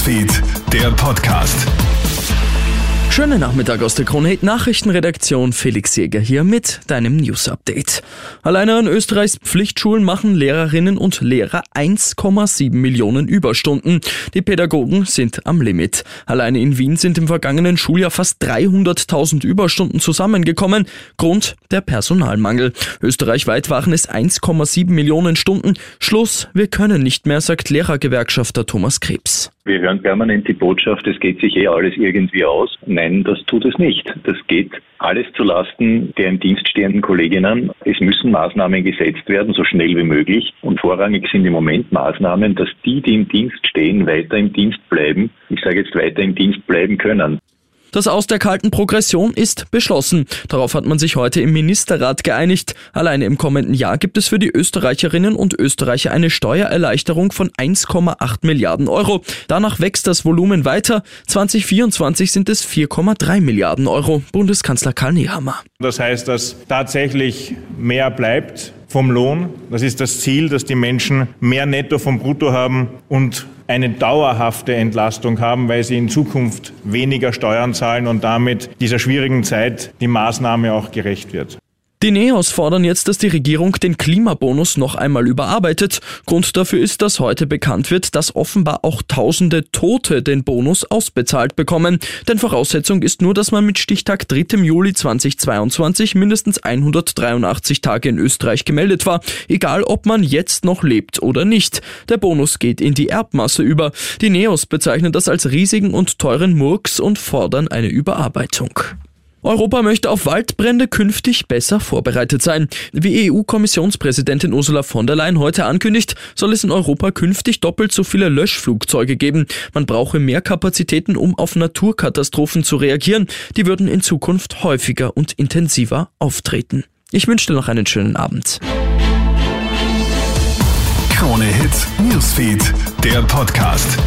Newsfeed, der Podcast. Schönen Nachmittag aus der Krone Nachrichtenredaktion. Felix Jäger hier mit deinem News Update. Alleine an Österreichs Pflichtschulen machen Lehrerinnen und Lehrer 1,7 Millionen Überstunden. Die Pädagogen sind am Limit. Alleine in Wien sind im vergangenen Schuljahr fast 300.000 Überstunden zusammengekommen. Grund der Personalmangel. Österreichweit waren es 1,7 Millionen Stunden. Schluss, wir können nicht mehr, sagt Lehrergewerkschafter Thomas Krebs. Wir hören permanent die Botschaft, es geht sich eh alles irgendwie aus. Nein, das tut es nicht. Das geht alles zu Lasten der im Dienst stehenden Kolleginnen. Es müssen Maßnahmen gesetzt werden, so schnell wie möglich. Und vorrangig sind im Moment Maßnahmen, dass die, die im Dienst stehen, weiter im Dienst bleiben. Ich sage jetzt weiter im Dienst bleiben können. Das Aus der kalten Progression ist beschlossen. Darauf hat man sich heute im Ministerrat geeinigt. Alleine im kommenden Jahr gibt es für die Österreicherinnen und Österreicher eine Steuererleichterung von 1,8 Milliarden Euro. Danach wächst das Volumen weiter. 2024 sind es 4,3 Milliarden Euro. Bundeskanzler Karl Nehammer. Das heißt, dass tatsächlich mehr bleibt vom Lohn. Das ist das Ziel, dass die Menschen mehr Netto vom Brutto haben und eine dauerhafte Entlastung haben, weil sie in Zukunft weniger Steuern zahlen und damit dieser schwierigen Zeit die Maßnahme auch gerecht wird. Die Neos fordern jetzt, dass die Regierung den Klimabonus noch einmal überarbeitet. Grund dafür ist, dass heute bekannt wird, dass offenbar auch tausende Tote den Bonus ausbezahlt bekommen. Denn Voraussetzung ist nur, dass man mit Stichtag 3. Juli 2022 mindestens 183 Tage in Österreich gemeldet war, egal ob man jetzt noch lebt oder nicht. Der Bonus geht in die Erbmasse über. Die Neos bezeichnen das als riesigen und teuren Murks und fordern eine Überarbeitung. Europa möchte auf Waldbrände künftig besser vorbereitet sein. Wie EU-Kommissionspräsidentin Ursula von der Leyen heute ankündigt, soll es in Europa künftig doppelt so viele Löschflugzeuge geben. Man brauche mehr Kapazitäten, um auf Naturkatastrophen zu reagieren. Die würden in Zukunft häufiger und intensiver auftreten. Ich wünsche dir noch einen schönen Abend. Krone Hits, Newsfeed, der Podcast.